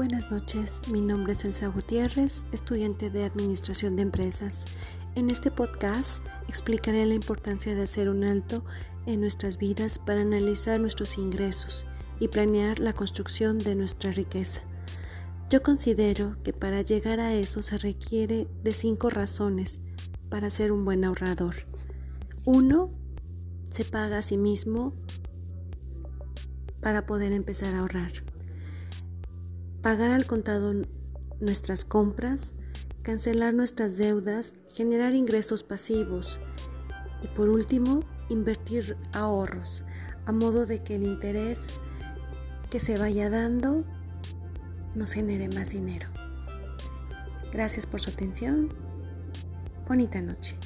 buenas noches. Mi nombre es Elsa Gutiérrez, estudiante de Administración de Empresas. En este podcast explicaré la importancia de hacer un alto en nuestras vidas para analizar nuestros ingresos y planear la construcción de nuestra riqueza. Yo considero que para llegar a eso se requiere de cinco razones para ser un buen ahorrador. Uno, se paga a sí mismo para poder empezar a ahorrar pagar al contado nuestras compras, cancelar nuestras deudas, generar ingresos pasivos y por último, invertir ahorros a modo de que el interés que se vaya dando nos genere más dinero. Gracias por su atención. Bonita noche.